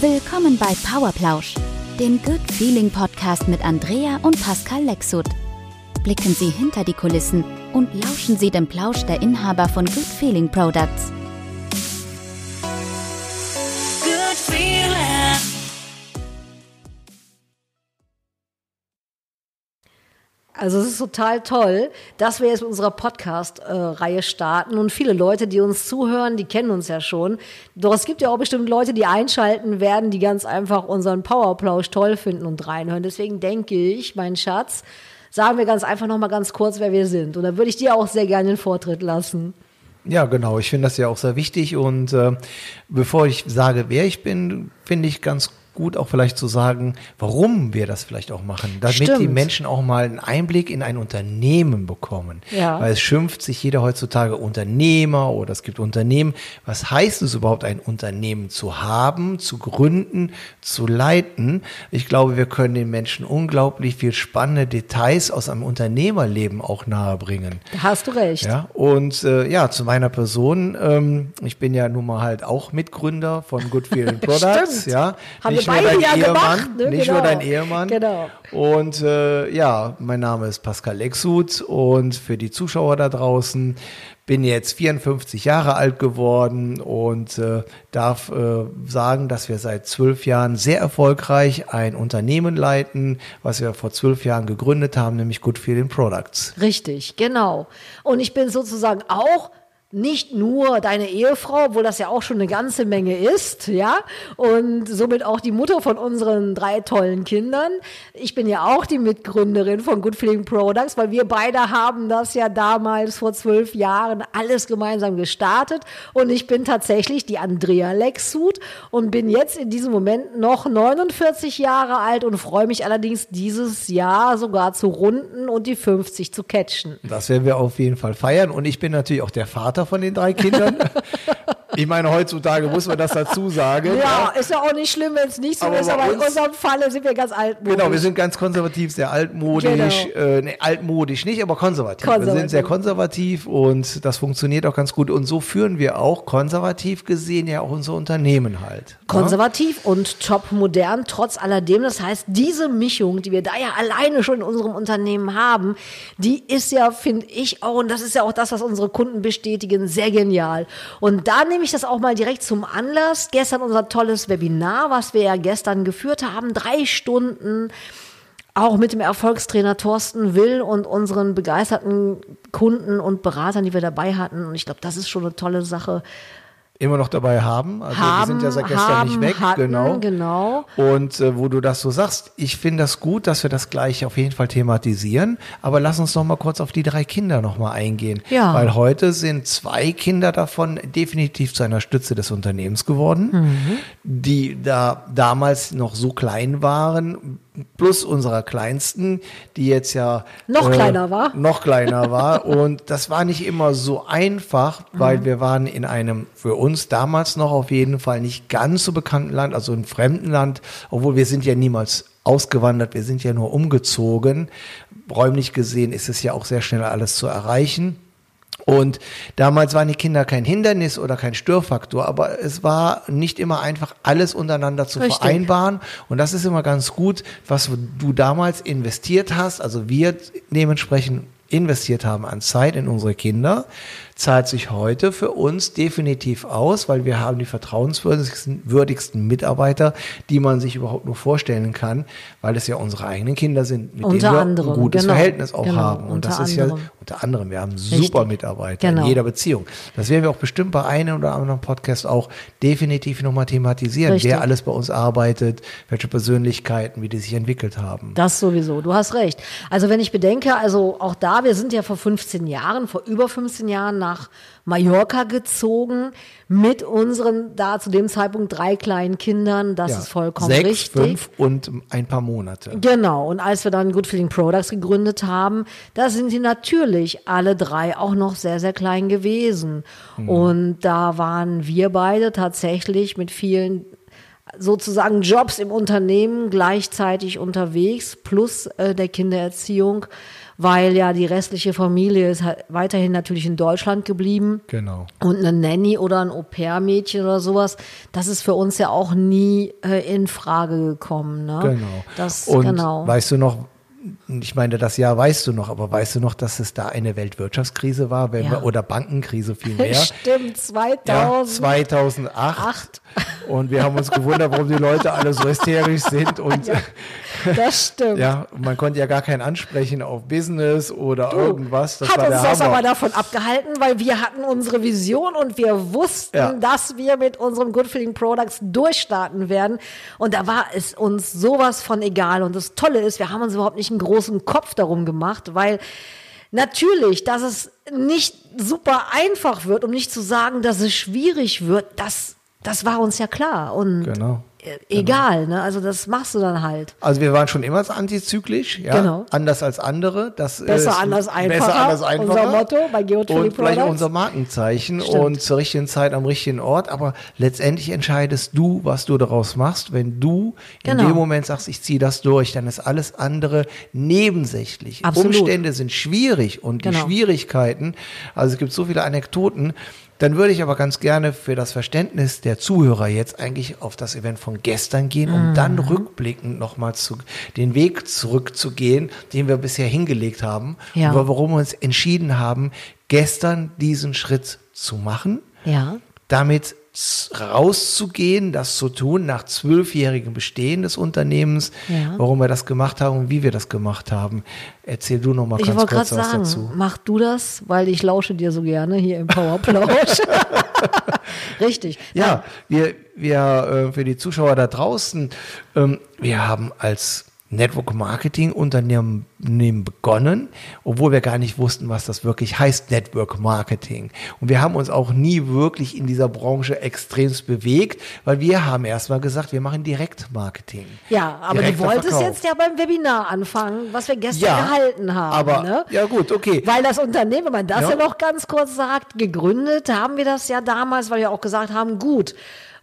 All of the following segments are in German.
Willkommen bei Powerplausch, dem Good Feeling Podcast mit Andrea und Pascal Lexut. Blicken Sie hinter die Kulissen und lauschen Sie dem Plausch der Inhaber von Good Feeling Products. Good feeling. Also es ist total toll, dass wir jetzt mit unserer Podcast-Reihe starten und viele Leute, die uns zuhören, die kennen uns ja schon. Doch es gibt ja auch bestimmt Leute, die einschalten werden, die ganz einfach unseren Powerplausch toll finden und reinhören. Deswegen denke ich, mein Schatz, sagen wir ganz einfach noch mal ganz kurz, wer wir sind. Und da würde ich dir auch sehr gerne den Vortritt lassen. Ja, genau. Ich finde das ja auch sehr wichtig. Und äh, bevor ich sage, wer ich bin, finde ich ganz gut auch vielleicht zu sagen, warum wir das vielleicht auch machen, damit Stimmt. die Menschen auch mal einen Einblick in ein Unternehmen bekommen. Ja. Weil es schimpft sich jeder heutzutage Unternehmer oder es gibt Unternehmen. Was heißt es überhaupt, ein Unternehmen zu haben, zu gründen, zu leiten? Ich glaube, wir können den Menschen unglaublich viel spannende Details aus einem Unternehmerleben auch nahebringen. Da hast du recht. Ja, und äh, ja, zu meiner Person, ähm, ich bin ja nun mal halt auch Mitgründer von Good Feeling Products, ja. Haben nicht nur beide dein ja Ehemann, gemacht, ne? nicht Genau. nur dein Ehemann. Genau. Und äh, ja, mein Name ist Pascal Lexut und für die Zuschauer da draußen bin jetzt 54 Jahre alt geworden und äh, darf äh, sagen, dass wir seit zwölf Jahren sehr erfolgreich ein Unternehmen leiten, was wir vor zwölf Jahren gegründet haben, nämlich Good Feeling Products. Richtig, genau. Und ich bin sozusagen auch nicht nur deine Ehefrau, obwohl das ja auch schon eine ganze Menge ist, ja, und somit auch die Mutter von unseren drei tollen Kindern. Ich bin ja auch die Mitgründerin von Good Feeling Products, weil wir beide haben das ja damals vor zwölf Jahren alles gemeinsam gestartet und ich bin tatsächlich die Andrea Lexut und bin jetzt in diesem Moment noch 49 Jahre alt und freue mich allerdings dieses Jahr sogar zu runden und die 50 zu catchen. Das werden wir auf jeden Fall feiern. Und ich bin natürlich auch der Vater von den drei Kindern. ich meine, heutzutage muss man das dazu sagen. Ja, ist ja auch nicht schlimm, wenn es nicht so Aber ist, aber in uns- unserem Falle sind wir ganz altmodisch. Genau, wir sind ganz konservativ, sehr altmodisch. Genau. Äh, nee, altmodisch nicht, aber konservativ. Wir Konservativ. sind sehr konservativ und das funktioniert auch ganz gut. Und so führen wir auch konservativ gesehen ja auch unser Unternehmen halt. konservativ und top modern, trotz alledem. Das heißt, diese Mischung, die wir da ja alleine schon in unserem Unternehmen haben, die ist ja, finde ich auch, und das ist ja auch das, was unsere Kunden bestätigen, sehr genial. Und da nehme ich das auch mal direkt zum Anlass. Gestern unser tolles Webinar, was wir ja gestern geführt haben, drei Stunden auch mit dem Erfolgstrainer Thorsten Will und unseren begeisterten Kunden und Beratern, die wir dabei hatten. Und ich glaube, das ist schon eine tolle Sache. Immer noch dabei haben. Also wir Haben, sind ja seit gestern haben, nicht weg. hatten, genau. genau. Und äh, wo du das so sagst, ich finde das gut, dass wir das gleich auf jeden Fall thematisieren. Aber lass uns noch mal kurz auf die drei Kinder noch mal eingehen. Ja. Weil heute sind zwei Kinder davon definitiv zu einer Stütze des Unternehmens geworden, Mhm. die da damals noch so klein waren. Plus unserer kleinsten, die jetzt ja äh, Noch kleiner war. Noch kleiner war. Und das war nicht immer so einfach, Mhm. weil wir waren in einem für uns damals noch auf jeden Fall nicht ganz so bekannten Land, also in fremden Land, obwohl wir sind ja niemals ausgewandert, wir sind ja nur umgezogen. Räumlich gesehen ist es ja auch sehr schnell alles zu erreichen. Und damals waren die Kinder kein Hindernis oder kein Störfaktor, aber es war nicht immer einfach, alles untereinander zu Richtig. vereinbaren. Und das ist immer ganz gut, was du damals investiert hast, also wir dementsprechend investiert haben an Zeit in unsere Kinder, zahlt sich heute für uns definitiv aus, weil wir haben die vertrauenswürdigsten würdigsten Mitarbeiter, die man sich überhaupt nur vorstellen kann, weil es ja unsere eigenen Kinder sind, mit Unter denen wir anderem, ein gutes genau. Verhältnis auch Genau, haben. Und das ist ja anderem. unter anderem, wir haben super Richtig. Mitarbeiter Genau. in jeder Beziehung. Das werden wir auch bestimmt bei einem oder anderen Podcast auch definitiv nochmal thematisieren, Richtig. wer alles bei uns arbeitet, welche Persönlichkeiten, wie die sich entwickelt haben. Das sowieso, du hast recht. Also wenn ich bedenke, also auch da, wir sind ja vor 15 Jahren, vor über 15 Jahren nach Mallorca gezogen mit unseren da zu dem Zeitpunkt drei kleinen Kindern. Das Ja, ist vollkommen Sechs, richtig. fünf und ein paar Monate. Genau, und als wir dann Good Feeling Products gegründet haben, da sind sie natürlich alle drei auch noch sehr, sehr klein gewesen. Und da waren wir beide tatsächlich mit vielen sozusagen Jobs im Unternehmen gleichzeitig unterwegs, plus äh, der Kindererziehung. Weil ja die restliche Familie ist halt weiterhin natürlich in Deutschland geblieben. Genau. Und eine Nanny oder ein Au-pair-Mädchen oder sowas, das ist für uns ja auch nie äh, in Frage gekommen. Ne? Genau. Das, und genau. weißt du noch, ich meine, das Jahr weißt du noch, aber weißt du noch, dass es da eine Weltwirtschaftskrise war, wenn Ja. wir, oder Bankenkrise vielmehr? Stimmt, 2000. Ja, 2008. Acht. Und wir haben uns gewundert, warum die Leute alle so hysterisch sind. Und Das stimmt. ja, man konnte ja gar keinen ansprechen auf Business oder irgendwas. Das hat uns das Hammer. aber davon abgehalten, weil wir hatten unsere Vision und wir wussten, Ja. dass wir mit unserem Good Feeling Products durchstarten werden. Und da war es uns sowas von egal. Und das Tolle ist, wir haben uns überhaupt nicht einen großen Kopf darum gemacht, weil natürlich, dass es nicht super einfach wird, um nicht zu sagen, dass es schwierig wird, das, das war uns ja klar. Und Genau. Äh, egal, ne? Also das machst du dann halt. Also wir waren schon immer antizyklisch, ja, Genau. anders als andere. Das Besser, anders, einfacher. Besser, anders, einfacher. Unser Motto bei Geotrophy Und vielleicht auch unser Markenzeichen Stimmt. und zur richtigen Zeit am richtigen Ort. Aber letztendlich entscheidest du, was du daraus machst. Wenn du in Genau. dem Moment sagst, ich ziehe das durch, dann ist alles andere nebensächlich. Absolut. Umstände sind schwierig und die Genau. Schwierigkeiten, also es gibt so viele Anekdoten, dann würde ich aber ganz gerne für das Verständnis der Zuhörer jetzt eigentlich auf das Event von gestern gehen, um Mhm. dann rückblickend nochmal zu, den Weg zurückzugehen, den wir bisher hingelegt haben, Ja. und warum wir uns entschieden haben, gestern diesen Schritt zu machen, Ja. damit rauszugehen, das zu tun, nach zwölfjährigem Bestehen des Unternehmens, Ja. warum wir das gemacht haben und wie wir das gemacht haben. Erzähl du noch mal Ich ganz kurz was sagen, dazu. mach du das, weil ich lausche dir so gerne hier im Powerplausch. Richtig. Ja, wir, wir äh, für die Zuschauer da draußen, ähm, wir haben als Network Marketing Unternehmen begonnen, obwohl wir gar nicht wussten, was das wirklich heißt, Network Marketing. Und wir haben uns auch nie wirklich in dieser Branche extremst bewegt, weil wir haben erstmal gesagt, wir machen Direktmarketing. Ja, aber Direkter du wolltest Verkauf. jetzt ja beim Webinar anfangen, was wir gestern Ja, gehalten haben. aber ne? ja gut, okay. Weil das Unternehmen, wenn man das Ja. ja. noch ganz kurz sagt, gegründet haben wir das ja damals, weil wir auch gesagt haben, gut,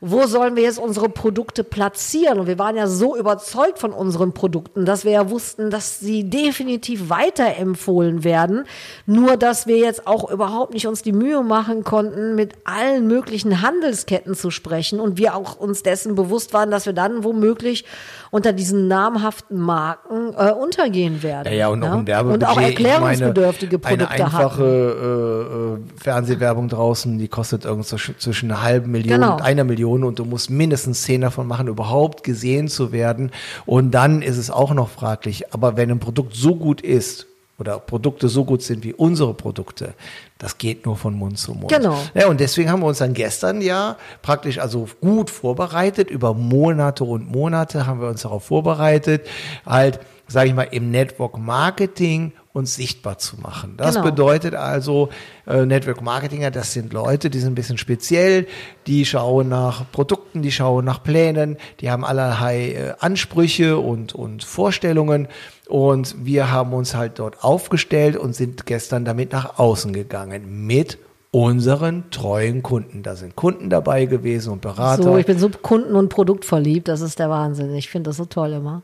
wo sollen wir jetzt unsere Produkte platzieren? Und wir waren ja so überzeugt von unseren Produkten, dass wir ja wussten, dass sie definitiv weiterempfohlen werden. Nur, dass wir jetzt auch überhaupt nicht uns die Mühe machen konnten, mit allen möglichen Handelsketten zu sprechen und wir auch uns dessen bewusst waren, dass wir dann womöglich unter diesen namhaften Marken äh, untergehen werden. Ja, ja, und auch ne? ein Werbebudget. Und auch erklärungsbedürftige meine, Produkte Eine einfache äh, äh, Fernsehwerbung draußen, die kostet zwischen- zwischen einer halben Million Genau. und einer Million und du musst mindestens zehn davon machen, überhaupt gesehen zu werden. Und dann ist es auch noch fraglich. Aber wenn ein Produkt so gut ist, oder Produkte so gut sind wie unsere Produkte, das geht nur von Mund zu Mund. Genau. Ja, und deswegen haben wir uns dann gestern ja praktisch also gut vorbereitet. Über Monate und Monate haben wir uns darauf vorbereitet, halt, sage ich mal, im Network Marketing uns sichtbar zu machen. Das Genau. bedeutet also, äh, Network Marketinger, das sind Leute, die sind ein bisschen speziell, die schauen nach Produkten, die schauen nach Plänen, die haben allerlei äh, Ansprüche und, und Vorstellungen. Und wir haben uns halt dort aufgestellt und sind gestern damit nach außen gegangen mit unseren treuen Kunden. Da sind Kunden dabei gewesen und Berater. So, ich bin so kunden- und produktverliebt, das ist der Wahnsinn. Ich finde das so toll immer.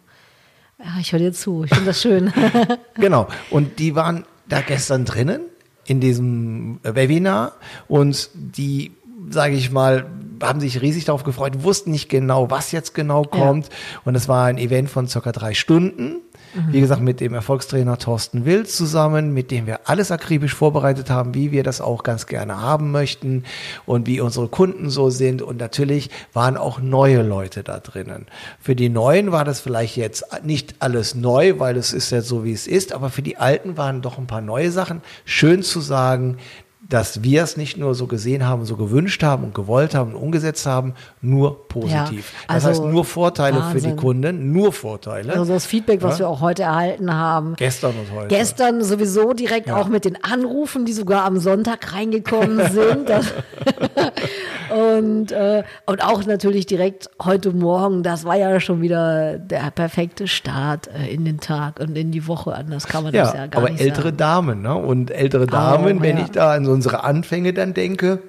Ja, ich höre dir zu, ich finde das schön. Genau. Und die waren da gestern drinnen in diesem Webinar und die, sage ich mal, haben sich riesig darauf gefreut, wussten nicht genau, was jetzt genau kommt. Und es war ein Event von circa drei Stunden. Wie gesagt, mit dem Erfolgstrainer Thorsten Wild zusammen, mit dem wir alles akribisch vorbereitet haben, wie wir das auch ganz gerne haben möchten und wie unsere Kunden so sind. Und natürlich waren auch neue Leute da drinnen. Für die Neuen war das vielleicht jetzt nicht alles neu, weil es ist ja so, wie es ist, aber für die Alten waren doch ein paar neue Sachen. Schön zu sagen, dass wir es nicht nur so gesehen haben, so gewünscht haben und gewollt haben und umgesetzt haben, nur positiv. Ja, das also heißt nur Vorteile für die Wahnsinn. Kunden, nur Vorteile. Also das Feedback, was Ja. wir auch heute erhalten haben. Gestern und heute. Gestern sowieso direkt Ja. auch mit den Anrufen, die sogar am Sonntag reingekommen sind. Und, äh, und auch natürlich direkt heute Morgen, das war ja schon wieder der perfekte Start äh, in den Tag und in die Woche. Anders kann man das ja Ja, gar aber nicht ältere sagen. Damen, ne? Und ältere Damen, Auch, wenn ja. ich da an so unsere Anfänge dann denke,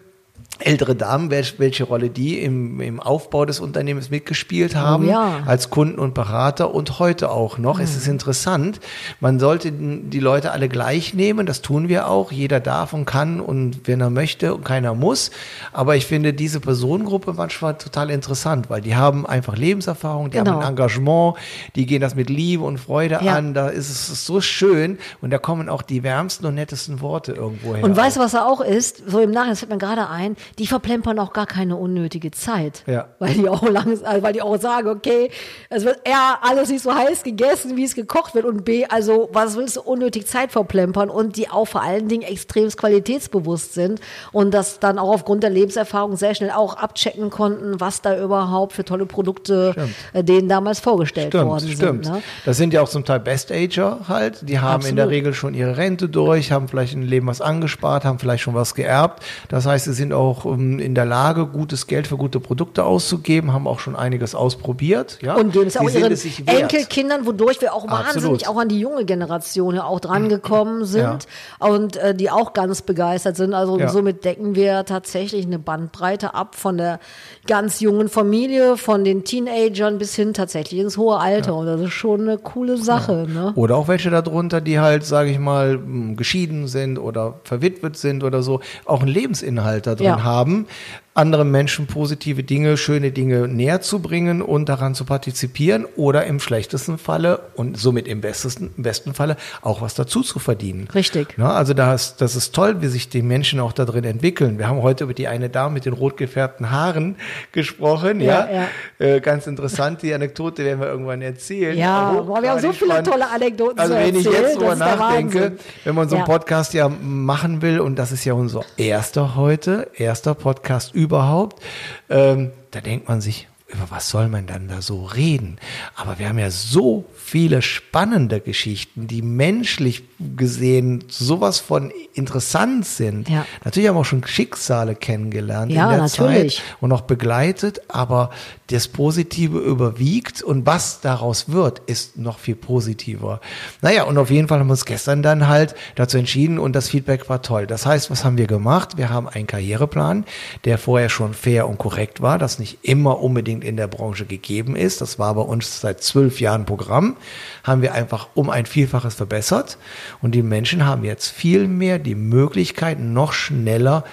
ältere Damen, welche, welche Rolle die im, im Aufbau des Unternehmens mitgespielt haben, Oh ja. als Kunden und Berater und heute auch noch. Es ist interessant. Man sollte die Leute alle gleich nehmen, das tun wir auch. Jeder darf und kann und wenn er möchte und keiner muss. Aber ich finde diese Personengruppe manchmal total interessant, weil die haben einfach Lebenserfahrung, die Genau. haben ein Engagement, die gehen das mit Liebe und Freude Ja. an. Da ist es so schön und da kommen auch die wärmsten und nettesten Worte irgendwo her. Und weißt du, was er auch ist? So im Nachhinein, das fällt mir gerade ein, die verplempern auch gar keine unnötige Zeit. Ja. Weil die auch langs also weil die auch sagen, okay, es wird eher alles nicht so heiß gegessen, wie es gekocht wird. Und B, also, was willst du unnötig Zeit verplempern? Und die auch vor allen Dingen extremst qualitätsbewusst sind und das dann auch aufgrund der Lebenserfahrung sehr schnell auch abchecken konnten, was da überhaupt für tolle Produkte äh, denen damals vorgestellt Stimmt, worden stimmt. sind. Ne? Das sind ja auch zum Teil Best-Ager halt. Die haben in der Absolut. Regel schon ihre Rente durch, haben vielleicht ein Leben was angespart, haben vielleicht schon was geerbt. Das heißt, sie sind auch um, in der Lage, gutes Geld für gute Produkte auszugeben, haben auch schon einiges ausprobiert. Ja? Und geben es Sie auch ihren es. Enkelkindern, wodurch wir auch Absolut. wahnsinnig auch an die junge Generation ja auch drangekommen sind und äh, die auch ganz begeistert sind. Also Ja. somit decken wir tatsächlich eine Bandbreite ab von der ganz jungen Familie, von den Teenagern bis hin tatsächlich ins hohe Alter. Und das ist schon eine coole Sache. Ne? Oder auch welche darunter, die halt, sage ich mal, geschieden sind oder verwitwet sind oder so, auch einen Lebensinhalt da drin Ja. Haben, anderen Menschen positive Dinge, schöne Dinge näher zu bringen und daran zu partizipieren oder im schlechtesten Falle und somit im besten, im besten Falle auch was dazu zu verdienen. Richtig. Ja, also das, das ist toll, wie sich die Menschen auch da drin entwickeln. Wir haben heute über die eine Dame mit den rot gefärbten Haaren gesprochen. Ja, Ja, Äh, ganz interessant. Die Anekdote werden wir irgendwann erzählen. Ja, Hochgradig boah, wir haben so viele spannend. tolle Anekdoten Also wenn ich jetzt drüber nachdenke, wenn man so einen Ja. Podcast ja machen will und das ist ja unser erster heute, erster Podcast überhaupt, ähm, da denkt man sich, über was soll man dann da so reden? Aber wir haben ja so viele spannende Geschichten, die menschlich gesehen sowas von interessant sind. Ja. Natürlich haben wir auch schon Schicksale kennengelernt Ja, in der natürlich. Zeit und auch begleitet, aber das Positive überwiegt und was daraus wird, ist noch viel positiver. Naja, und auf jeden Fall haben wir uns gestern dann halt dazu entschieden und das Feedback war toll. Das heißt, was haben wir gemacht? Wir haben einen Karriereplan, der vorher schon fair und korrekt war, das nicht immer unbedingt in der Branche gegeben ist. Das war bei uns seit zwölf Jahren Programm, haben wir einfach um ein Vielfaches verbessert und die Menschen haben jetzt viel mehr die Möglichkeit, noch schneller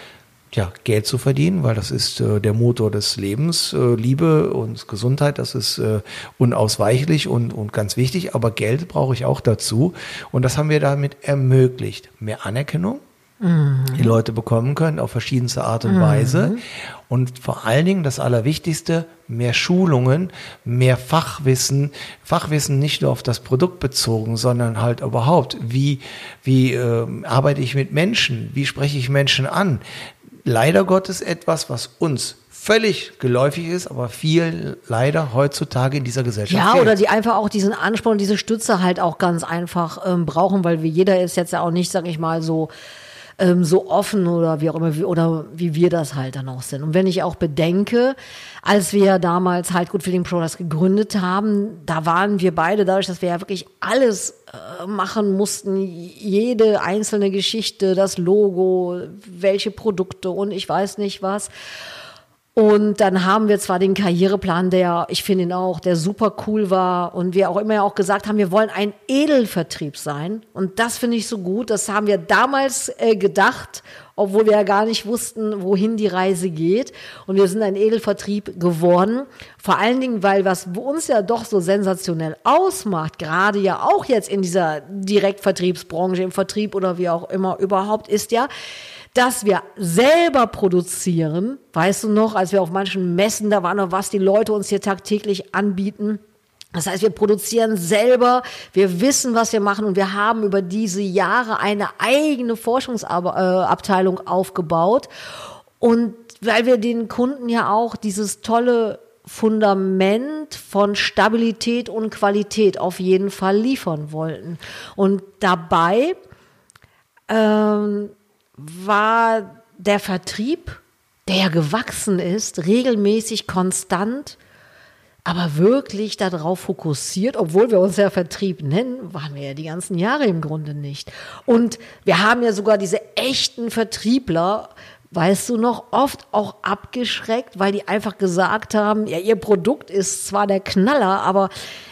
ja, Geld zu verdienen, weil das ist äh, der Motor des Lebens. Äh, Liebe und Gesundheit, das ist äh, unausweichlich und, und ganz wichtig, aber Geld brauche ich auch dazu. Und das haben wir damit ermöglicht. Mehr Anerkennung, die Leute bekommen können auf verschiedenste Art und Weise. Und vor allen Dingen das Allerwichtigste, mehr Schulungen, mehr Fachwissen. Fachwissen nicht nur auf das Produkt bezogen, sondern halt überhaupt, wie, wie ähm, arbeite ich mit Menschen, wie spreche ich Menschen an. Leider Gottes etwas, was uns völlig geläufig ist, aber viel leider heutzutage in dieser Gesellschaft Ja, fehlt. oder die einfach auch diesen Ansporn, diese Stütze halt auch ganz einfach ähm, brauchen, weil wir jeder ist jetzt ja auch nicht, sag ich mal, so ähm, so offen oder wie auch immer, wie, oder wie wir das halt dann auch sind. Und wenn ich auch bedenke, als wir damals halt Good Feeling Products gegründet haben, da waren wir beide, dadurch, dass wir ja wirklich alles äh, machen mussten, jede einzelne Geschichte, das Logo, welche Produkte und ich weiß nicht was. Und dann haben wir zwar den Karriereplan, der, ich finde ihn auch, der super cool war und wir auch immer ja auch gesagt haben, wir wollen ein Edelvertrieb sein. Und das finde ich so gut. Das haben wir damals äh, gedacht, obwohl wir ja gar nicht wussten, wohin die Reise geht. Und wir sind ein Edelvertrieb geworden. Vor allen Dingen, weil was uns ja doch so sensationell ausmacht, gerade ja auch jetzt in dieser Direktvertriebsbranche, im Vertrieb oder wie auch immer überhaupt, ist ja, dass wir selber produzieren. Weißt du noch, als wir auf manchen Messen da waren, noch was die Leute uns hier tagtäglich anbieten. Das heißt, wir produzieren selber, wir wissen, was wir machen und wir haben über diese Jahre eine eigene Forschungsabteilung aufgebaut. Und weil wir den Kunden ja auch dieses tolle Fundament von Stabilität und Qualität auf jeden Fall liefern wollten. Und dabei ähm, war der Vertrieb, der gewachsen ist, regelmäßig konstant, aber wirklich darauf fokussiert, obwohl wir uns ja Vertrieb nennen, waren wir ja die ganzen Jahre im Grunde nicht. Und wir haben ja sogar diese echten Vertriebler, weißt du noch, oft auch abgeschreckt, weil die einfach gesagt haben, ja, ihr Produkt ist zwar der Knaller, aber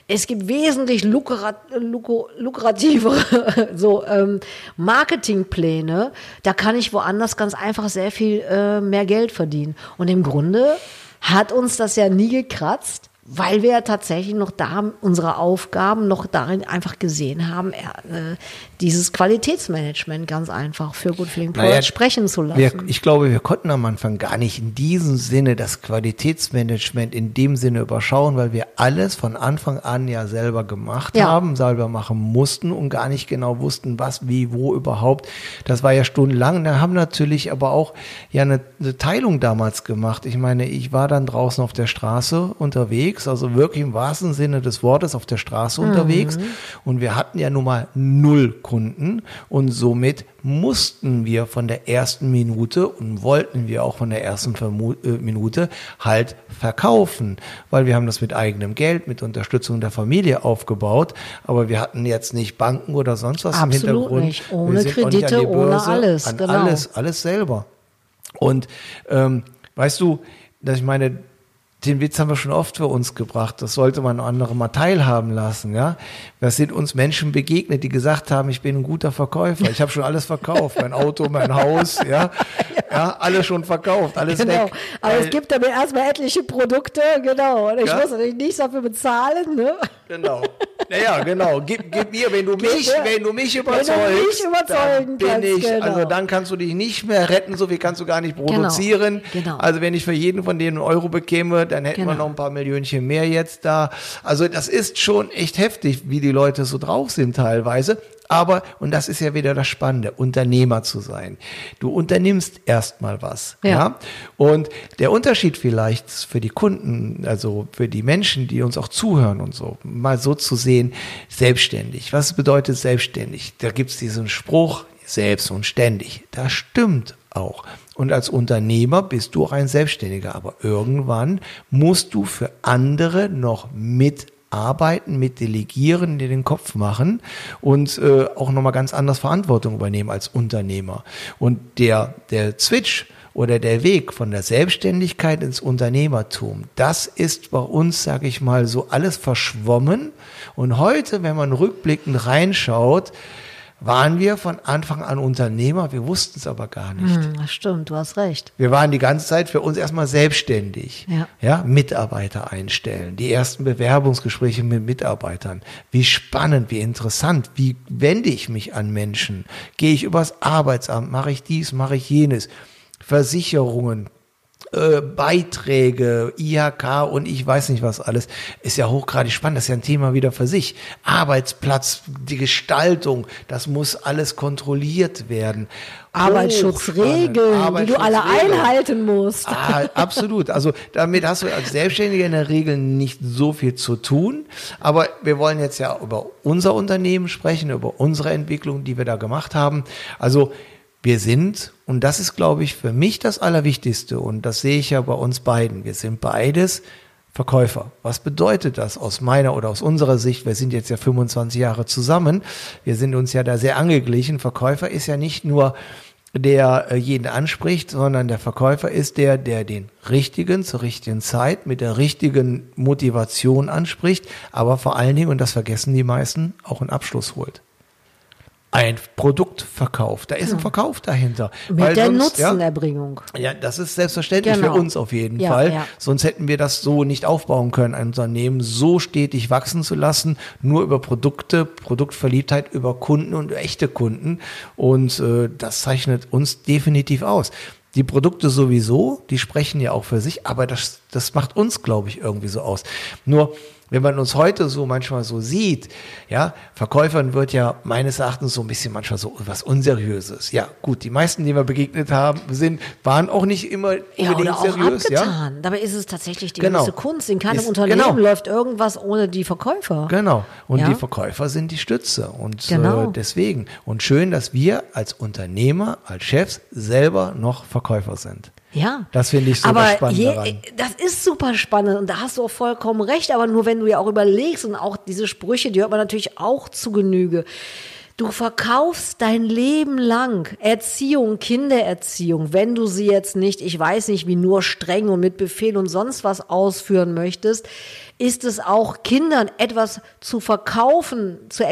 es gibt wesentlich lukrat, luko, lukrativere so ähm, Marketingpläne. Da kann ich woanders ganz einfach sehr viel äh, mehr Geld verdienen. Und im Grunde hat uns das ja nie gekratzt weil wir ja tatsächlich noch da unsere Aufgaben noch darin einfach gesehen haben, äh, dieses Qualitätsmanagement ganz einfach für Good Feeling Products Naja, sprechen zu lassen. Wir, ich glaube, wir konnten am Anfang gar nicht in diesem Sinne das Qualitätsmanagement in dem Sinne überschauen, weil wir alles von Anfang an ja selber gemacht Ja. haben, selber machen mussten und gar nicht genau wussten, was, wie, wo überhaupt. Das war ja stundenlang. Da haben natürlich aber auch ja eine, eine Teilung damals gemacht. Ich meine, ich war dann draußen auf der Straße unterwegs, also wirklich im wahrsten Sinne des Wortes auf der Straße Mhm. unterwegs. Und wir hatten ja nun mal null Kunden und somit mussten wir von der ersten Minute und wollten wir auch von der ersten Vermu äh, Minute halt verkaufen, weil wir haben das mit eigenem Geld, mit Unterstützung der Familie aufgebaut, aber wir hatten jetzt nicht Banken oder sonst was Absolut im Hintergrund. nicht. Ohne Kredite, die ohne Börse, alles, genau. alles, alles selber. Und ähm, weißt du, dass ich meine, den Witz haben wir schon oft für uns gebracht. Das sollte man andere mal teilhaben lassen, ja. Das sind uns Menschen begegnet, die gesagt haben, ich bin ein guter Verkäufer. Ich habe schon alles verkauft, mein Auto, mein Haus, ja, ja, alles schon verkauft, alles Genau. weg. Aber es Weil- gibt damit erstmal etliche Produkte, genau. Und ich Ja. muss natürlich nichts dafür bezahlen, ne? Genau. Naja, genau. Gib, gib mir, wenn du mich, wenn du mich du überzeugst, mich überzeugen dann bin kannst, ich, genau. also dann kannst du dich nicht mehr retten, so viel kannst du gar nicht produzieren. genau. Also wenn ich für jeden von denen einen Euro bekäme, dann hätten wir Genau. noch ein paar Millionchen mehr jetzt da. Also das ist schon echt heftig, wie die Leute so drauf sind teilweise. Aber, und das ist ja wieder das Spannende, Unternehmer zu sein. Du unternimmst erstmal was. Ja. ja? Und der Unterschied vielleicht für die Kunden, also für die Menschen, die uns auch zuhören und so, mal so zu sehen, selbstständig. Was bedeutet selbstständig? Da gibt's diesen Spruch, selbst und ständig. Das stimmt auch. Und als Unternehmer bist du auch ein Selbstständiger, aber irgendwann musst du für andere noch mit arbeiten, mit delegieren, dir den Kopf machen und äh, auch nochmal ganz anders Verantwortung übernehmen als Unternehmer. Und der, der Switch oder der Weg von der Selbstständigkeit ins Unternehmertum, das ist bei uns, sage ich mal, so alles verschwommen. Und heute, wenn man rückblickend reinschaut, waren wir von Anfang an Unternehmer, wir wussten es aber gar nicht. Hm, stimmt, du hast recht. Wir waren die ganze Zeit für uns erstmal selbstständig. Ja. ja, Mitarbeiter einstellen, die ersten Bewerbungsgespräche mit Mitarbeitern. Wie spannend, wie interessant, wie wende ich mich an Menschen? Gehe ich übers Arbeitsamt, mache ich dies, mache ich jenes? Versicherungen, äh, Beiträge, IHK und ich weiß nicht was alles, ist ja hochgradig spannend. Das ist ja ein Thema wieder für sich. Arbeitsplatz, die Gestaltung, das muss alles kontrolliert werden. Arbeitsschutzregeln, Hochspannend. die du alle Arbeitsschutzregeln. einhalten musst. Ah, absolut. Also damit hast du als Selbstständiger in der Regel nicht so viel zu tun. Aber wir wollen jetzt ja über unser Unternehmen sprechen, über unsere Entwicklung, die wir da gemacht haben. Also wir sind, und das ist, glaube ich, für mich das Allerwichtigste, und das sehe ich ja bei uns beiden, wir sind beides Verkäufer. Was bedeutet das aus meiner oder aus unserer Sicht? Wir sind jetzt ja 25 Jahre zusammen. Wir sind uns ja da sehr angeglichen. Verkäufer ist ja nicht nur der äh, jeden anspricht, sondern der Verkäufer ist der, der den richtigen zur richtigen Zeit mit der richtigen Motivation anspricht, aber vor allen Dingen, und das vergessen die meisten, auch einen Abschluss holt. Ein Produkt verkauft. Da ist ein Verkauf dahinter. Mit Weil der sonst, ja, Nutzenerbringung. ja, das ist selbstverständlich Genau. für uns auf jeden Ja, Fall. ja. Sonst hätten wir das so nicht aufbauen können, ein Unternehmen so stetig wachsen zu lassen, nur über Produkte, Produktverliebtheit, über Kunden und echte Kunden. Und äh, das zeichnet uns definitiv aus. Die Produkte sowieso, die sprechen ja auch für sich, aber das, das macht uns, glaube ich, irgendwie so aus. Nur, wenn man uns heute so manchmal so sieht, ja, Verkäufern wird ja meines Erachtens so ein bisschen manchmal so was Unseriöses. Ja, gut, die meisten, die wir begegnet haben, sind, waren auch nicht immer Ja, unbedingt oder auch seriös, ja. abgetan. Dabei ist es tatsächlich die Genau. gewisse Kunst. In keinem Ist- Unternehmen genau. läuft irgendwas ohne die Verkäufer. Genau. Und Ja. die Verkäufer sind die Stütze. Und Genau. äh, deswegen. Und schön, dass wir als Unternehmer, als Chefs selber noch Verkäufer sind. Ja. Das finde ich so aber das Spannende je, daran. Das ist super spannend und da hast du auch vollkommen recht. Aber nur wenn du ja auch überlegst und auch diese Sprüche, die hört man natürlich auch zu Genüge. Du verkaufst dein Leben lang Erziehung, Kindererziehung, wenn du sie jetzt nicht, ich weiß nicht, wie nur streng und mit Befehl und sonst was ausführen möchtest, ist es auch Kindern etwas zu verkaufen, zu,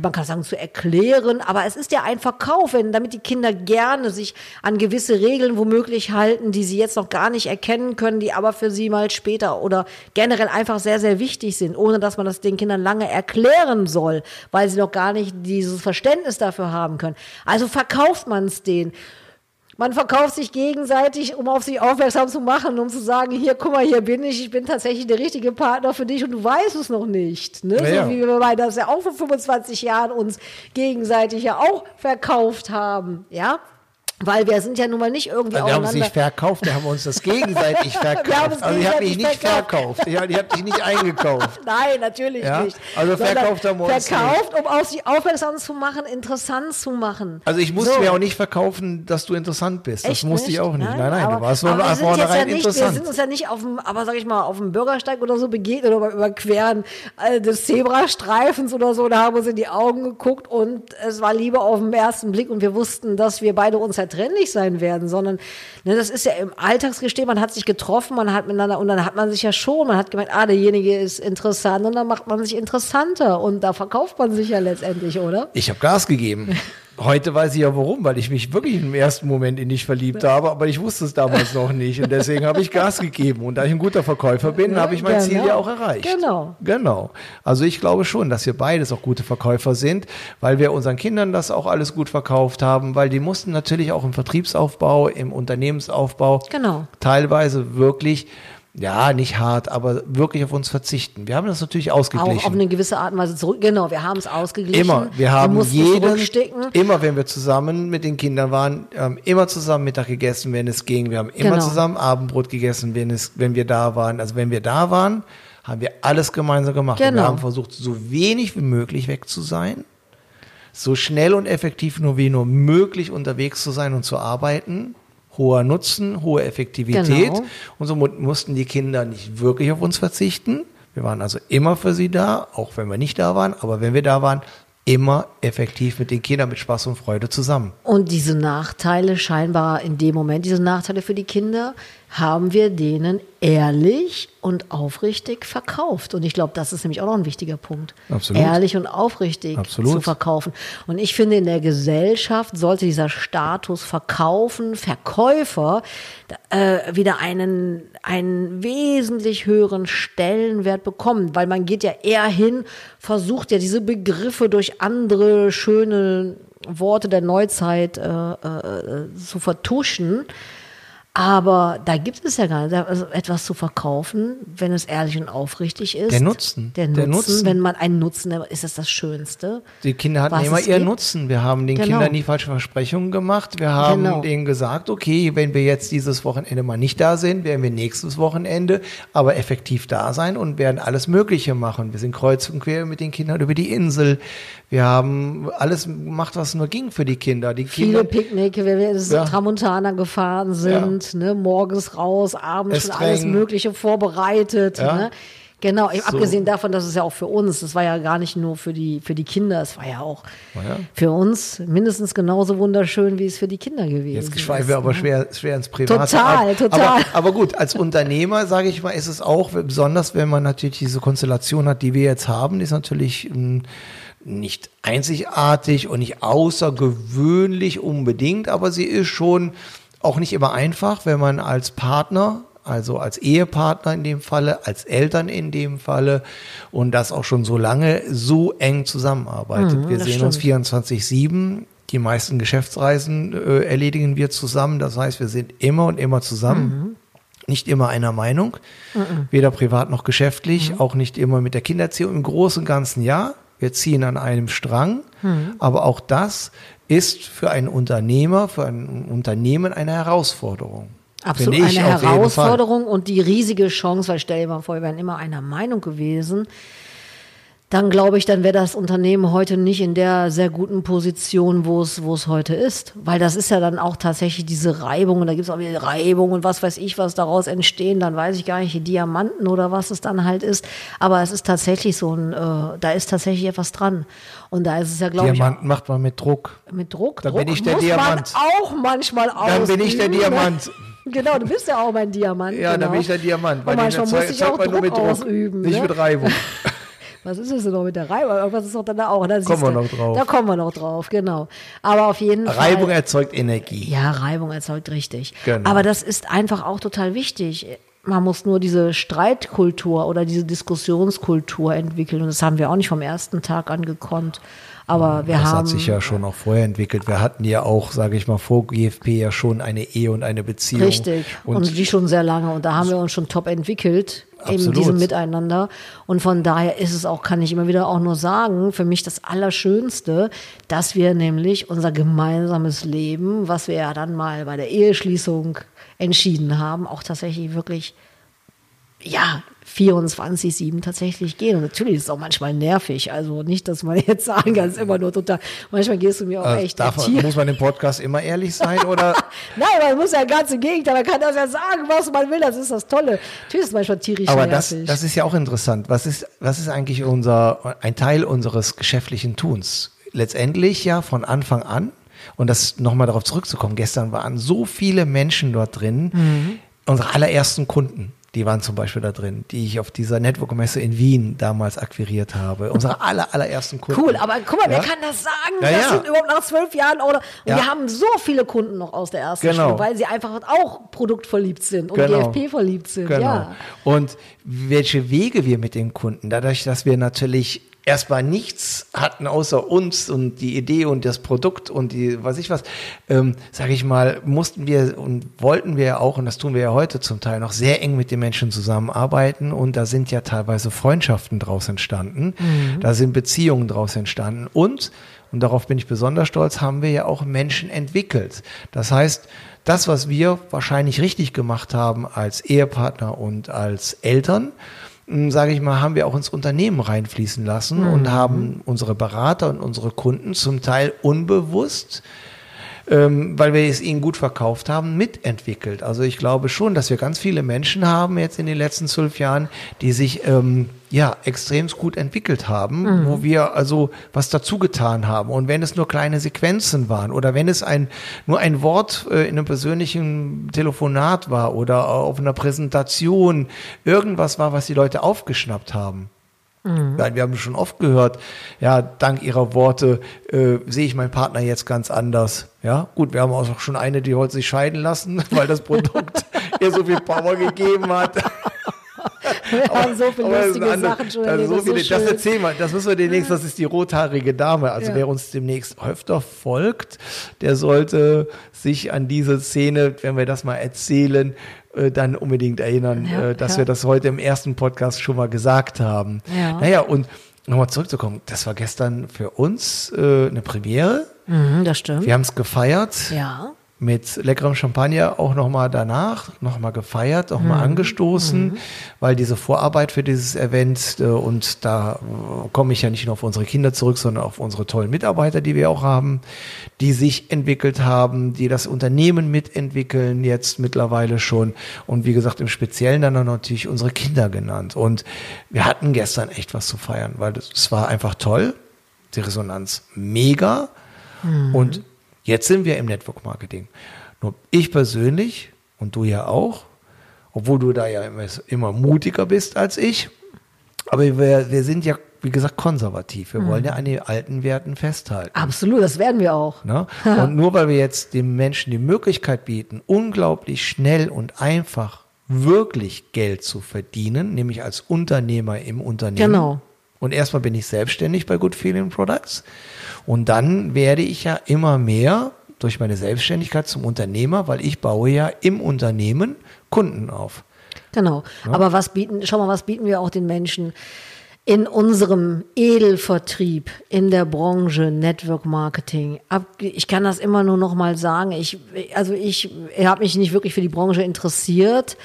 man kann sagen zu erklären, aber es ist ja ein Verkauf, wenn, damit die Kinder gerne sich an gewisse Regeln womöglich halten, die sie jetzt noch gar nicht erkennen können, die aber für sie mal später oder generell einfach sehr, sehr wichtig sind, ohne dass man das den Kindern lange erklären soll, weil sie noch gar nicht dieses Verständnis dafür haben können. Also verkauft man es denen. Man verkauft sich gegenseitig, um auf sich aufmerksam zu machen, um zu sagen, hier, guck mal, hier bin ich, ich bin tatsächlich der richtige Partner für dich und du weißt es noch nicht. Ne? Ja. So wie wir bei das ja auch vor 25 Jahren uns gegenseitig ja auch verkauft haben, ja. Weil wir sind ja nun mal nicht irgendwie Wir haben uns nicht verkauft, wir haben uns das gegenseitig verkauft. uns Also ich habe mich gegenseitig nicht verkauft. verkauft. Ich habe ich hab dich nicht eingekauft. Nein, natürlich Ja? nicht. Also Sondern verkauft haben wir uns Verkauft, um auf sich aufmerksam zu machen, interessant zu machen. Also ich musste So. mir auch nicht verkaufen, dass du interessant bist. Das Echt musste ich auch nicht. Nein, nein, aber, du warst von vornherein ja nicht, Wir interessant. sind uns ja nicht auf dem, aber sag ich mal, auf dem Bürgersteig oder so begegnet oder beim Überqueren äh, des Zebrastreifens oder so, da haben wir uns in die Augen geguckt und es war Liebe auf den ersten Blick und wir wussten, dass wir beide unzertrennlich sein werden, sondern ne, das ist ja im Alltagsgestehen, man hat sich getroffen, man hat miteinander und dann hat man sich ja schon, man hat gemerkt, ah, derjenige ist interessant und dann macht man sich interessanter und da verkauft man sich ja letztendlich, oder? Ich habe Gas gegeben. Heute weiß ich ja warum, weil ich mich wirklich im ersten Moment in dich verliebt habe, aber ich wusste es damals noch nicht und deswegen habe ich Gas gegeben und da ich ein guter Verkäufer bin, habe ich mein Ziel genau. ja auch erreicht. Genau. Genau. Also ich glaube schon, dass wir beides auch gute Verkäufer sind, weil wir unseren Kindern das auch alles gut verkauft haben, weil die mussten natürlich auch im Vertriebsaufbau, im Unternehmensaufbau Genau. teilweise wirklich ja, nicht hart, aber wirklich auf uns verzichten. Wir haben das natürlich ausgeglichen. Auch auf eine gewisse Art und Weise zurück. Genau, wir haben es ausgeglichen. Immer. Wir haben mussten jeden, immer wenn wir zusammen mit den Kindern waren, haben immer zusammen Mittag gegessen, wenn es ging. Wir haben immer Genau. zusammen Abendbrot gegessen, wenn es, wenn wir da waren. Also wenn wir da waren, haben wir alles gemeinsam gemacht. Und Genau. wir haben versucht, so wenig wie möglich weg zu sein, so schnell und effektiv nur wie nur möglich unterwegs zu sein und zu arbeiten. Hoher Nutzen, hohe Effektivität. Genau. Und so mu- mussten die Kinder nicht wirklich auf uns verzichten. Wir waren also immer für sie da, auch wenn wir nicht da waren. Aber wenn wir da waren, immer effektiv mit den Kindern mit Spaß und Freude zusammen. Und diese Nachteile scheinbar in dem Moment, diese Nachteile für die Kinder, haben wir denen ehrlich und aufrichtig verkauft. Und ich glaube, das ist nämlich auch noch ein wichtiger Punkt. Absolut. Ehrlich und aufrichtig Absolut. zu verkaufen. Und ich finde, in der Gesellschaft sollte dieser Status Verkaufen, Verkäufer äh, wieder einen, einen wesentlich höheren Stellenwert bekommen, weil man geht ja eher hin, versucht ja diese Begriffe durch andere schöne Worte der Neuzeit äh, äh, zu vertuschen. Aber da gibt es ja gar nicht also etwas zu verkaufen, wenn es ehrlich und aufrichtig ist. Der Nutzen. Der Nutzen, Der Nutzen. wenn man einen Nutzen, ist das das Schönste. Die Kinder hatten immer ihren gibt. Nutzen. Wir haben den Genau. Kindern nie falsche Versprechungen gemacht. Wir haben Genau. denen gesagt, okay, wenn wir jetzt dieses Wochenende mal nicht da sind, werden wir nächstes Wochenende aber effektiv da sein und werden alles Mögliche machen. Wir sind kreuz und quer mit den Kindern über die Insel. Wir haben alles gemacht, was nur ging für die Kinder. Die Viele Kinder Picknicke, wenn wir ins Ja. Tramontana gefahren sind, ne, morgens raus, abends schon alles. Mögliche vorbereitet. Ja. Ne? Genau, So. abgesehen davon, dass es ja auch für uns, das war ja gar nicht nur für die, für die Kinder, es war ja auch Ja. für uns mindestens genauso wunderschön, wie es für die Kinder gewesen Jetzt ist. schweifen wir aber ne? schwer, schwer ins Private Total, ab. total. Aber, aber gut, als Unternehmer, sage ich mal, ist es auch, besonders wenn man natürlich diese Konstellation hat, die wir jetzt haben, ist natürlich ähm, nicht einzigartig und nicht außergewöhnlich unbedingt, aber sie ist schon auch nicht immer einfach, wenn man als Partner also als Ehepartner in dem Falle, als Eltern in dem Falle und das auch schon so lange so eng zusammenarbeitet. wir Mhm, das sehen uns stimmt. 24-7. Die meisten Geschäftsreisen äh, erledigen wir zusammen. Das heißt, wir sind immer und immer zusammen. Nicht immer einer Meinung, weder privat noch geschäftlich, auch nicht immer mit der Kindererziehung. Im Großen und Ganzen ja. Wir ziehen an einem Strang, aber auch das ist für einen Unternehmer, für ein Unternehmen eine Herausforderung. Absolut eine. Herausforderung und die riesige Chance, weil stell dir mal vor, wir wären immer einer Meinung gewesen, dann glaube ich, dann wäre das Unternehmen heute nicht in der sehr guten Position, wo es, wo es heute ist. Weil das ist ja dann auch tatsächlich diese Reibung und da gibt es auch wieder Reibung und was weiß ich, was daraus entstehen. Dann weiß ich gar nicht, die Diamanten oder was es dann halt ist. Aber es ist tatsächlich so ein, äh, da ist tatsächlich etwas dran. Und da ist es ja, glaube ich, Diamanten macht man mit Druck. mit Druck. Dann Druck bin ich der muss Diamant. Man auch manchmal Dann bin ich der ne? Diamant. Genau, du bist ja auch mein Diamant. Ja, genau. dann bin ich der Diamant. Und Weil den manchmal muss ich auch Druck, Druck, ausüben. Nicht ne? mit Reibung. Was ist es denn noch mit der Reibung? Irgendwas ist doch dann auch. Da Kommen wir noch drauf. Da kommen wir noch drauf, genau. Aber auf jeden Reibung Fall. erzeugt Energie. Ja, Reibung erzeugt richtig. Genau. Aber das ist einfach auch total wichtig. Man muss nur diese Streitkultur oder diese Diskussionskultur entwickeln. Und das haben wir auch nicht vom ersten Tag an gekonnt. Aber wir Das haben. hat sich ja schon auch vorher entwickelt. Wir hatten ja auch, sage ich mal, vor GFP ja schon eine Ehe und eine Beziehung. Richtig. Und, Und, die schon sehr lange. Und da haben wir uns schon top entwickelt. In Absolut. diesem Miteinander. Und von daher ist es auch, kann ich immer wieder auch nur sagen, für mich das Allerschönste, dass wir nämlich unser gemeinsames Leben, was wir ja dann mal bei der Eheschließung entschieden haben, auch tatsächlich wirklich, ja, 24-7 tatsächlich gehen. Und natürlich ist es auch manchmal nervig. Also nicht, dass man jetzt sagen kann, es ist immer nur total, manchmal gehst du mir auch äh, echt darf, muss man im Podcast immer ehrlich sein oder? Nein, man muss ja ganz im Gegenteil, man kann das ja sagen, was man will, das ist das Tolle. Natürlich ist es manchmal tierisch Aber das, nervig. das ist ja auch interessant. Was ist, was ist eigentlich unser, ein Teil unseres geschäftlichen Tuns? Letztendlich ja von Anfang an. Und das nochmal darauf zurückzukommen. Gestern waren so viele Menschen dort drin. Mhm. Unsere allerersten Kunden, die waren zum Beispiel da drin, die ich auf dieser Network-Messe in Wien damals akquiriert habe. Unsere aller, allerersten Kunden. Cool, aber guck mal, Ja? wer kann das sagen? Ja, das ja. sind überhaupt nach zwölf Jahren oder und wir haben so viele Kunden noch aus der ersten Genau. Stunde, weil sie einfach auch produktverliebt sind und Genau. DFP verliebt sind. Genau. Und welche Wege wir mit den Kunden, dadurch, dass wir natürlich erstmal nichts hatten außer uns und die Idee und das Produkt und die, was ich was, ähm, sage ich mal, mussten wir und wollten wir ja auch, und das tun wir ja heute zum Teil noch, sehr eng mit den Menschen zusammenarbeiten. Und da sind ja teilweise Freundschaften draus entstanden, da sind Beziehungen draus entstanden. Und und darauf bin ich besonders stolz, haben wir ja auch Menschen entwickelt. Das heißt, das, was wir wahrscheinlich richtig gemacht haben als Ehepartner und als Eltern, sage ich mal, haben wir auch ins Unternehmen reinfließen lassen und haben unsere Berater und unsere Kunden zum Teil unbewusst ähm, weil wir es ihnen gut verkauft haben, mitentwickelt. Also ich glaube schon, dass wir ganz viele Menschen haben jetzt in den letzten zwölf Jahren, die sich ähm, ja extrem gut entwickelt haben, wo wir also was dazu getan haben. Und wenn es nur kleine Sequenzen waren oder wenn es ein nur ein Wort äh, in einem persönlichen Telefonat war oder auf einer Präsentation, irgendwas war, was die Leute aufgeschnappt haben. Nein, wir haben schon oft gehört, ja, dank ihrer Worte äh, sehe ich meinen Partner jetzt ganz anders. Ja, gut, wir haben auch schon eine, die wollte sich scheiden lassen, weil das Produkt ihr so viel Power gegeben hat. Wir haben so viele Aber lustige ein anderes- Sachen schon also so viele, so das erzählen wir, das müssen wir demnächst, das ist die rothaarige Dame. Also Ja. wer uns demnächst öfter folgt, der sollte sich an diese Szene, wenn wir das mal erzählen, äh, dann unbedingt erinnern, Ja, äh, dass ja. wir das heute im ersten Podcast schon mal gesagt haben. Ja. Naja, und nochmal zurückzukommen, das war gestern für uns äh, eine Premiere. Mhm, das stimmt. Wir haben es gefeiert Ja. Mit leckerem Champagner auch nochmal danach, nochmal gefeiert, nochmal Mhm. angestoßen, weil diese Vorarbeit für dieses Event äh, und da äh, komme ich ja nicht nur auf unsere Kinder zurück, sondern auf unsere tollen Mitarbeiter, die wir auch haben, die sich entwickelt haben, die das Unternehmen mitentwickeln jetzt mittlerweile schon und wie gesagt im Speziellen dann auch natürlich unsere Kinder genannt. Und wir hatten gestern echt was zu feiern, weil es war einfach toll, die Resonanz mega und Jetzt sind wir im Network Marketing. Nur ich persönlich und du ja auch, obwohl du da ja immer, immer mutiger bist als ich, aber wir, wir sind ja, wie gesagt, konservativ. Wir wollen ja an den alten Werten festhalten. Absolut, das werden wir auch. Ne? Und nur weil wir jetzt den Menschen die Möglichkeit bieten, unglaublich schnell und einfach wirklich Geld zu verdienen, nämlich als Unternehmer im Unternehmen. Genau. Und erstmal bin ich selbstständig bei Good Feeling Products. Und dann werde ich ja immer mehr durch meine Selbstständigkeit zum Unternehmer, weil ich baue ja im Unternehmen Kunden auf. Genau. Aber was bieten, schau mal, was bieten wir auch den Menschen in unserem Edelvertrieb, in der Branche Network Marketing? Ich kann das immer nur noch mal sagen. Ich, also ich habe mich nicht wirklich für die Branche interessiert.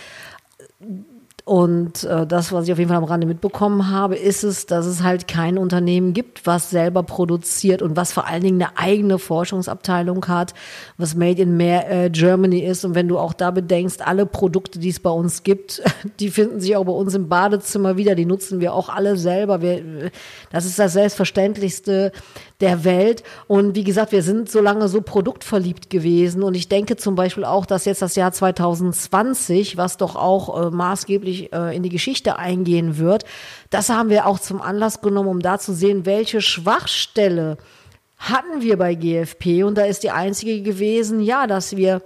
Und äh, das, was ich auf jeden Fall am Rande mitbekommen habe, ist es, dass es halt kein Unternehmen gibt, was selber produziert und was vor allen Dingen eine eigene Forschungsabteilung hat, was Made in Mehr, äh, Germany ist. Und wenn du auch da bedenkst, alle Produkte, die es bei uns gibt, die finden sich auch bei uns im Badezimmer wieder. Die nutzen wir auch alle selber. Wir, das ist das Selbstverständlichste der Welt. Und wie gesagt, wir sind so lange so produktverliebt gewesen. Und ich denke zum Beispiel auch, dass jetzt das Jahr 2020, was doch auch äh, maßgeblich äh, in die Geschichte eingehen wird, das haben wir auch zum Anlass genommen, um da zu sehen, welche Schwachstelle hatten wir bei GFP. Und da ist die einzige gewesen, ja, dass wir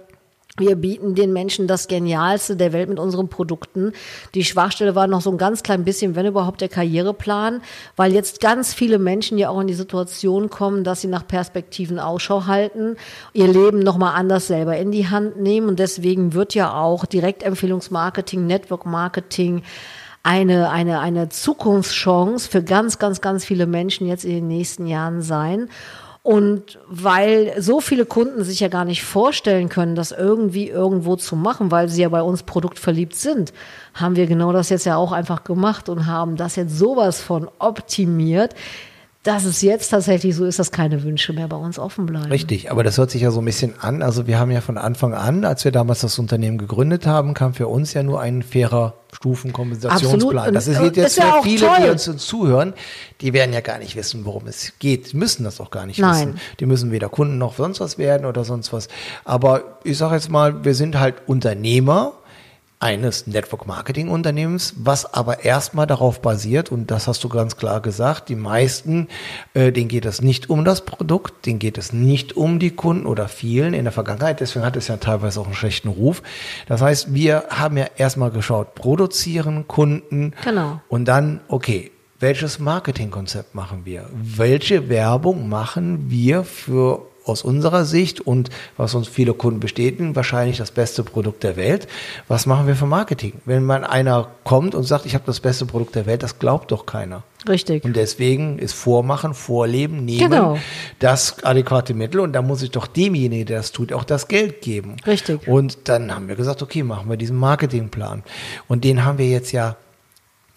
wir bieten den Menschen das Genialste der Welt mit unseren Produkten. Die Schwachstelle war noch so ein ganz klein bisschen, wenn überhaupt, der Karriereplan, weil jetzt ganz viele Menschen ja auch in die Situation kommen, dass sie nach Perspektiven Ausschau halten, ihr Leben nochmal anders selber in die Hand nehmen. Und deswegen wird ja auch Direktempfehlungsmarketing, Network Marketing, eine, eine, eine Zukunftschance für ganz, ganz, ganz viele Menschen jetzt in den nächsten Jahren sein. Und weil so viele Kunden sich ja gar nicht vorstellen können, das irgendwie irgendwo zu machen, weil sie ja bei uns produktverliebt sind, haben wir genau das jetzt ja auch einfach gemacht und haben das jetzt sowas von optimiert, dass es jetzt tatsächlich so ist, dass keine Wünsche mehr bei uns offen bleiben. Richtig, aber das hört sich ja so ein bisschen an. Also wir haben ja von Anfang an, als wir damals das Unternehmen gegründet haben, kam für uns ja nur ein fairer Stufenkompensationsplan. Das ist jetzt ist ja für viele, die toll. uns zuhören, die werden ja gar nicht wissen, worum es geht. Die müssen das auch gar nicht Nein. wissen. Die müssen weder Kunden noch sonst was werden oder sonst was. Aber ich sage jetzt mal, wir sind halt Unternehmer eines Network Marketing Unternehmens, was aber erstmal darauf basiert, und das hast du ganz klar gesagt, die meisten, äh, denen geht es nicht um das Produkt, denen geht es nicht um die Kunden oder vielen in der Vergangenheit, deswegen hat es ja teilweise auch einen schlechten Ruf. Das heißt, wir haben ja erstmal geschaut, produzieren, Kunden Genau. und dann, okay, welches Marketingkonzept machen wir? Welche Werbung machen wir für aus unserer Sicht und was uns viele Kunden bestätigen, wahrscheinlich das beste Produkt der Welt. Was machen wir für Marketing? Wenn man einer kommt und sagt, ich habe das beste Produkt der Welt, das glaubt doch keiner. Richtig. Und deswegen ist Vormachen, Vorleben, Nehmen Genau. das adäquate Mittel. Und da muss ich doch demjenigen, der das tut, auch das Geld geben. Richtig. Und dann haben wir gesagt, okay, machen wir diesen Marketingplan. Und den haben wir jetzt ja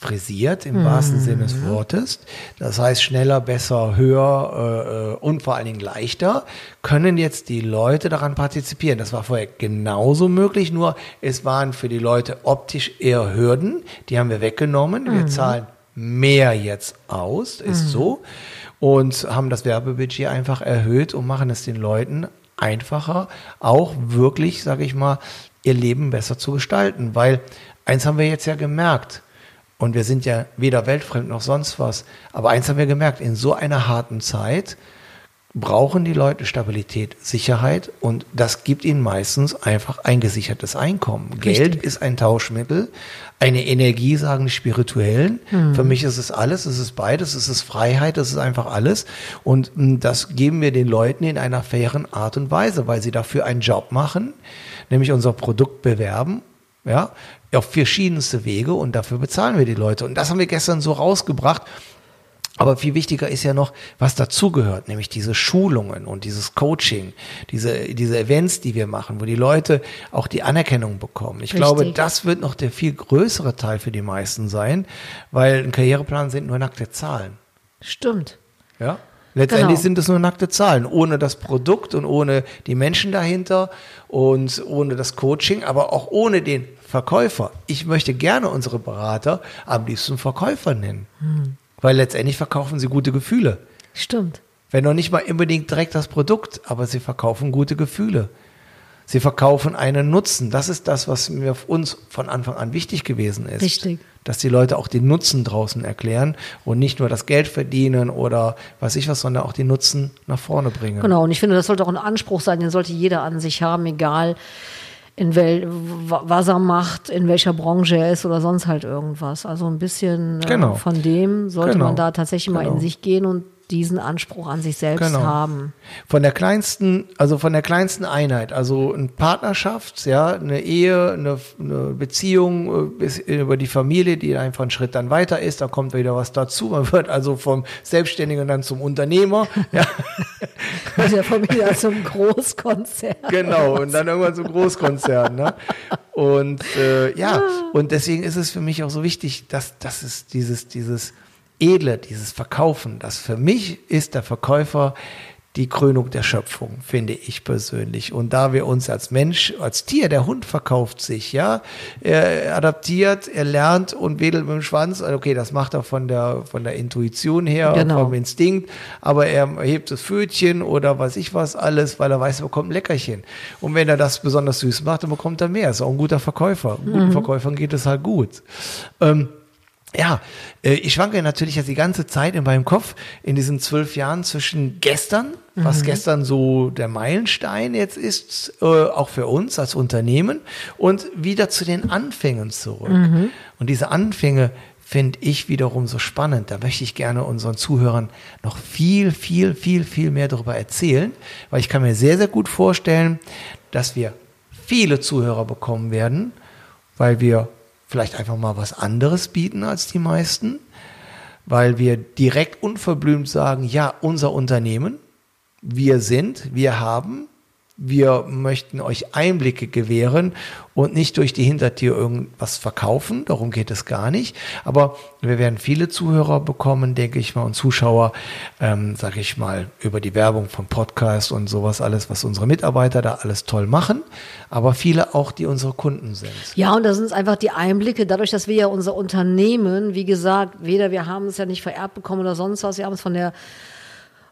frisiert im wahrsten Mhm. Sinne des Wortes. Das heißt, schneller, besser, höher äh, äh, und vor allen Dingen leichter können jetzt die Leute daran partizipieren. Das war vorher genauso möglich, nur es waren für die Leute optisch eher Hürden. Die haben wir weggenommen. Mhm. Wir zahlen mehr jetzt aus, ist so. Und haben das Werbebudget einfach erhöht und machen es den Leuten einfacher, auch wirklich, sage ich mal, ihr Leben besser zu gestalten. Weil eins haben wir jetzt ja gemerkt, und wir sind ja weder weltfremd noch sonst was, aber eins haben wir gemerkt, in so einer harten Zeit brauchen die Leute Stabilität, Sicherheit und das gibt ihnen meistens einfach ein gesichertes Einkommen. Geld ist ein Tauschmittel, eine Energie, sagen die Spirituellen. Für mich ist es alles, es ist beides, es ist Freiheit, es ist einfach alles. Und mh, das geben wir den Leuten in einer fairen Art und Weise, weil sie dafür einen Job machen, nämlich unser Produkt bewerben ja, auf verschiedenste Wege und dafür bezahlen wir die Leute. Und das haben wir gestern so rausgebracht. Aber viel wichtiger ist ja noch, was dazugehört, nämlich diese Schulungen und dieses Coaching, diese, diese Events, die wir machen, wo die Leute auch die Anerkennung bekommen. Ich Richtig. glaube, das wird noch der viel größere Teil für die meisten sein, weil ein Karriereplan sind nur nackte Zahlen. Stimmt. Ja. Letztendlich Genau. sind es nur nackte Zahlen, ohne das Produkt und ohne die Menschen dahinter und ohne das Coaching, aber auch ohne den Verkäufer. Ich möchte gerne unsere Berater am liebsten Verkäufer nennen, weil letztendlich verkaufen sie gute Gefühle. Stimmt. Wenn noch nicht mal unbedingt direkt das Produkt, aber sie verkaufen gute Gefühle. Sie verkaufen einen Nutzen. Das ist das, was mir uns von Anfang an wichtig gewesen ist. Richtig. Dass die Leute auch den Nutzen draußen erklären und nicht nur das Geld verdienen oder weiß ich was, sondern auch den Nutzen nach vorne bringen. Genau, und ich finde, das sollte auch ein Anspruch sein, den sollte jeder an sich haben, egal in wel, wa- was er macht, in welcher Branche er ist oder sonst halt irgendwas. Also ein bisschen äh, Genau. von dem sollte Genau. man da tatsächlich mal Genau. in sich gehen und diesen Anspruch an sich selbst Genau. haben. Von der kleinsten, also von der kleinsten Einheit, also eine Partnerschaft, ja, eine Ehe, eine, eine Beziehung äh, bis über die Familie, die einfach einen Schritt dann weiter ist, da kommt wieder was dazu. Man wird also vom Selbstständigen dann zum Unternehmer, ja, Mit der Familie zum Großkonzern. genau, und dann irgendwann zum Großkonzern, ne? Und äh, ja, und deswegen ist es für mich auch so wichtig, dass, dass es dieses, dieses Edle, dieses Verkaufen, das für mich ist der Verkäufer die Krönung der Schöpfung, finde ich persönlich. Und da wir uns als Mensch, als Tier, der Hund verkauft sich, ja, er adaptiert, er lernt und wedelt mit dem Schwanz. Okay, das macht er von der, von der Intuition her, Genau. vom Instinkt, aber er hebt das Fötchen oder weiß ich was alles, weil er weiß, er bekommt ein Leckerchen. Und wenn er das besonders süß macht, dann bekommt er mehr. Ist auch ein guter Verkäufer. Guten Verkäufern geht es halt gut. Ähm, ja, äh, ich schwanke natürlich jetzt die ganze Zeit in meinem Kopf in diesen zwölf Jahren zwischen gestern, was gestern so der Meilenstein jetzt ist, äh, auch für uns als Unternehmen, und wieder zu den Anfängen zurück. Und diese Anfänge finde ich wiederum so spannend. Da möchte ich gerne unseren Zuhörern noch viel, viel, viel, viel mehr darüber erzählen, weil ich kann mir sehr, sehr gut vorstellen, dass wir viele Zuhörer bekommen werden, weil wir vielleicht einfach mal was anderes bieten als die meisten, weil wir direkt unverblümt sagen, ja, unser Unternehmen, wir sind, wir haben, wir möchten euch Einblicke gewähren und nicht durch die Hintertür irgendwas verkaufen. Darum geht es gar nicht. Aber wir werden viele Zuhörer bekommen, denke ich mal, und Zuschauer, ähm, sage ich mal, über die Werbung von Podcast und sowas alles, was unsere Mitarbeiter da alles toll machen. Aber viele auch, die unsere Kunden sind. Ja, und da sind es einfach die Einblicke, dadurch, dass wir ja unser Unternehmen, wie gesagt, weder wir haben es ja nicht vererbt bekommen oder sonst was, wir haben es von der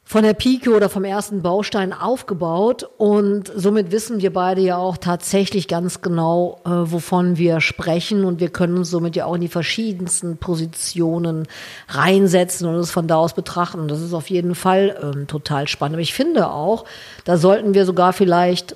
von der Pike oder vom ersten Baustein aufgebaut und somit wissen wir beide ja auch tatsächlich ganz genau, äh, wovon wir sprechen und wir können uns somit ja auch in die verschiedensten Positionen reinsetzen und es von da aus betrachten. Das ist auf jeden Fall ähm, total spannend. Aber ich finde auch, da sollten wir sogar vielleicht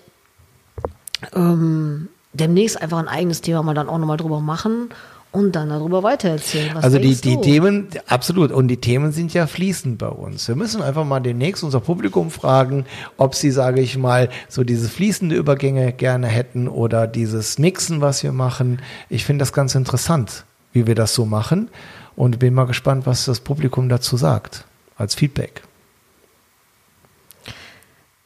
ähm, demnächst einfach ein eigenes Thema mal dann auch nochmal drüber machen und dann darüber weitererzählen. Was Also die, die du? Themen, absolut, und die Themen sind ja fließend bei uns. Wir müssen einfach mal demnächst unser Publikum fragen, ob sie, sage ich mal, so diese fließende Übergänge gerne hätten oder dieses Mixen, was wir machen. Ich finde das ganz interessant, wie wir das so machen und bin mal gespannt, was das Publikum dazu sagt, als Feedback.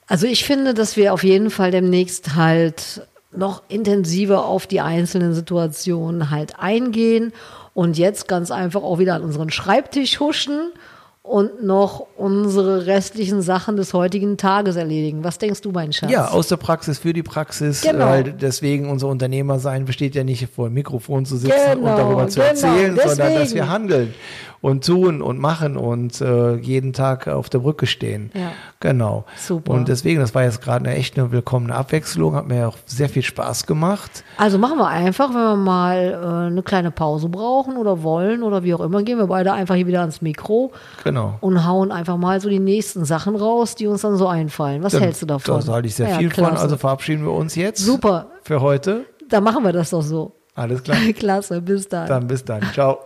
Also ich finde, dass wir auf jeden Fall demnächst halt noch intensiver auf die einzelnen Situationen halt eingehen und jetzt ganz einfach auch wieder an unseren Schreibtisch huschen und noch unsere restlichen Sachen des heutigen Tages erledigen. Was denkst du, mein Schatz? Ja, aus der Praxis für die Praxis, Genau. weil deswegen unser Unternehmer sein besteht ja nicht vor dem Mikrofon zu sitzen und Genau, darüber zu genau, erzählen, sondern dass deswegen. wir handeln und tun und machen und äh, jeden Tag auf der Brücke stehen. Ja. Genau. Super. Und deswegen, das war jetzt gerade eine echt eine willkommene Abwechslung, hat mir auch sehr viel Spaß gemacht. Also machen wir einfach, wenn wir mal äh, eine kleine Pause brauchen oder wollen oder wie auch immer, gehen wir beide einfach hier wieder ans Mikro Genau. und hauen einfach mal so die nächsten Sachen raus, die uns dann so einfallen. Was hältst du davon? Da halte ich sehr Ja, viel von. klasse. Also verabschieden wir uns jetzt. Super. Für heute. Dann machen wir das doch so. Alles klar. Klasse, bis dann. Dann bis dann. Ciao.